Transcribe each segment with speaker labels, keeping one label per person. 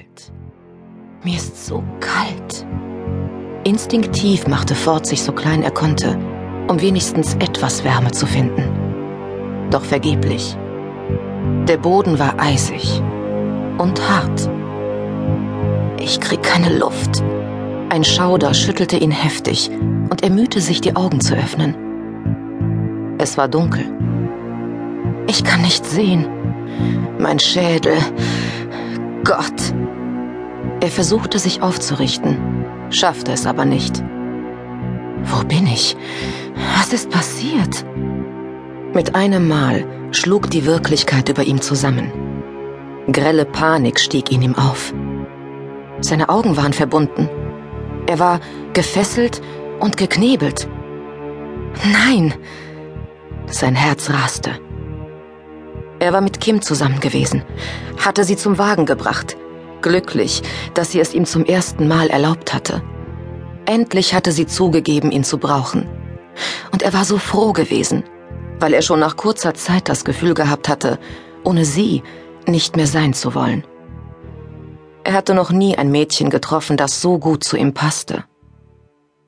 Speaker 1: kalt. Mir ist so kalt. Instinktiv machte Ford sich so klein er konnte, um wenigstens etwas Wärme zu finden. Doch vergeblich. Der Boden war eisig und hart. Ich krieg keine Luft. Ein Schauder schüttelte ihn heftig und er mühte sich, die Augen zu öffnen. Es war dunkel. Ich kann nicht sehen. Mein Schädel. Gott. Er versuchte sich aufzurichten, schaffte es aber nicht. Wo bin ich? Was ist passiert? Mit einem Mal schlug die Wirklichkeit über ihm zusammen. Grelle Panik stieg in ihm auf. Seine Augen waren verbunden. Er war gefesselt und geknebelt. Nein! Sein Herz raste. Er war mit Kim zusammen gewesen, hatte sie zum Wagen gebracht, glücklich, dass sie es ihm zum ersten Mal erlaubt hatte. Endlich hatte sie zugegeben, ihn zu brauchen. Und er war so froh gewesen, weil er schon nach kurzer Zeit das Gefühl gehabt hatte, ohne sie nicht mehr sein zu wollen. Er hatte noch nie ein Mädchen getroffen, das so gut zu ihm passte.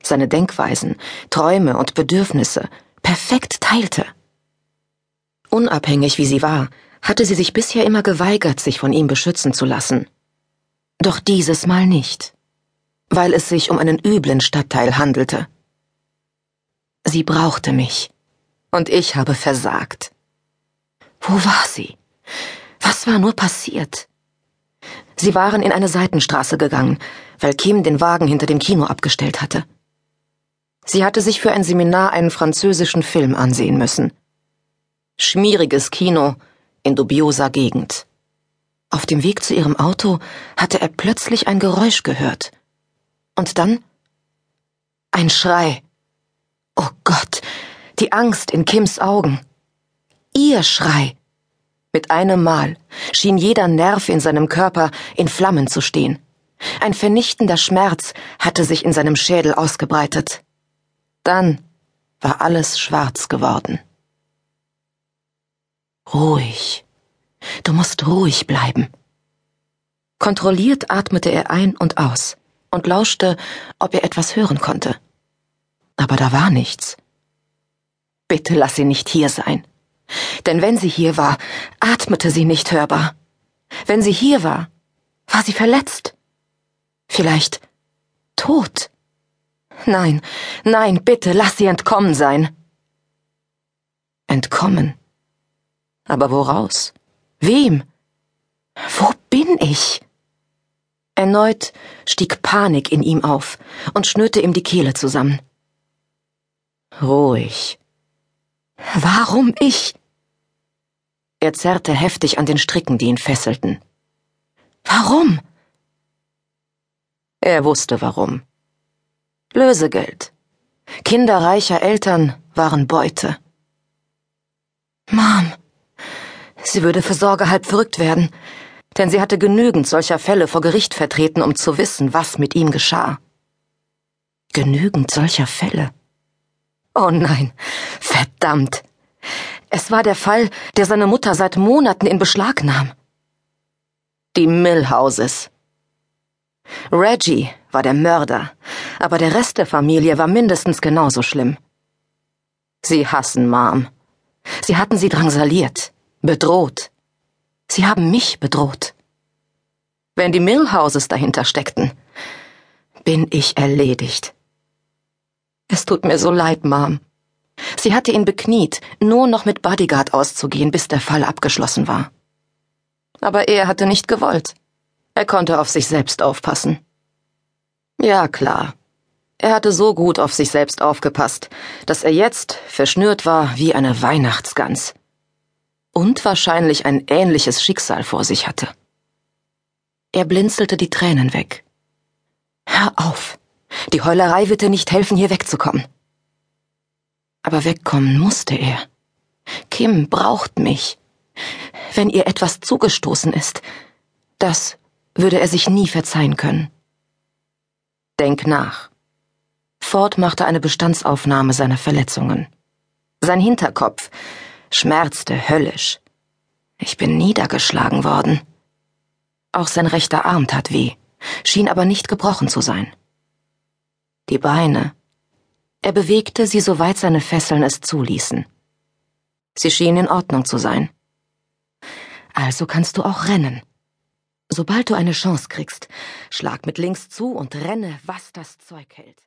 Speaker 1: Seine Denkweisen, Träume und Bedürfnisse perfekt teilte. Unabhängig wie sie war, hatte sie sich bisher immer geweigert, sich von ihm beschützen zu lassen. Doch dieses Mal nicht, weil es sich um einen üblen Stadtteil handelte. Sie brauchte mich, und ich habe versagt. Wo war sie? Was war nur passiert? Sie waren in eine Seitenstraße gegangen, weil Kim den Wagen hinter dem Kino abgestellt hatte. Sie hatte sich für ein Seminar einen französischen Film ansehen müssen. Schmieriges Kino in dubioser Gegend. Auf dem Weg zu ihrem Auto hatte er plötzlich ein Geräusch gehört. Und dann ein Schrei. Oh Gott, die Angst in Kims Augen. Ihr Schrei. Mit einem Mal schien jeder Nerv in seinem Körper in Flammen zu stehen. Ein vernichtender Schmerz hatte sich in seinem Schädel ausgebreitet. Dann war alles schwarz geworden. Ruhig. Du musst ruhig bleiben. Kontrolliert atmete er ein und aus und lauschte, ob er etwas hören konnte. Aber da war nichts. Bitte lass sie nicht hier sein. Denn wenn sie hier war, atmete sie nicht hörbar. Wenn sie hier war, war sie verletzt. Vielleicht tot. Nein, nein, bitte lass sie entkommen sein. Entkommen? Aber woraus? Wem? Wo bin ich? Erneut stieg Panik in ihm auf und schnürte ihm die Kehle zusammen. Ruhig. Warum ich? Er zerrte heftig an den Stricken, die ihn fesselten. Warum? Er wusste warum. Lösegeld. Kinder reicher Eltern waren Beute. Mom, sie würde für Sorge halb verrückt werden, denn sie hatte genügend solcher Fälle vor Gericht vertreten, um zu wissen, was mit ihm geschah. Genügend solcher Fälle. Oh nein, verdammt. Es war der Fall, der seine Mutter seit Monaten in Beschlag nahm. Die Millhouses. Reggie war der Mörder, aber der Rest der Familie war mindestens genauso schlimm. Sie hassen Mom. Sie hatten sie drangsaliert, bedroht. Sie haben mich bedroht. Wenn die Millhouses dahinter steckten, bin ich erledigt. Es tut mir so leid, Mom. Sie hatte ihn bekniet, nur noch mit Bodyguard auszugehen, bis der Fall abgeschlossen war. Aber er hatte nicht gewollt. Er konnte auf sich selbst aufpassen. Ja, klar. Er hatte so gut auf sich selbst aufgepasst, dass er jetzt verschnürt war wie eine Weihnachtsgans. Und wahrscheinlich ein ähnliches Schicksal vor sich hatte. Er blinzelte die Tränen weg. Hör auf. Die Heulerei wird dir nicht helfen, hier wegzukommen. Aber wegkommen musste er. Kim braucht mich. Wenn ihr etwas zugestoßen ist, das würde er sich nie verzeihen können. Denk nach. Ford machte eine Bestandsaufnahme seiner Verletzungen. Sein Hinterkopf schmerzte höllisch. Ich bin niedergeschlagen worden. Auch sein rechter Arm tat weh, schien aber nicht gebrochen zu sein. Die Beine. Er bewegte sie, soweit seine Fesseln es zuließen. Sie schien in Ordnung zu sein. Also kannst du auch rennen. Sobald du eine Chance kriegst, schlag mit links zu und renne, was das Zeug hält.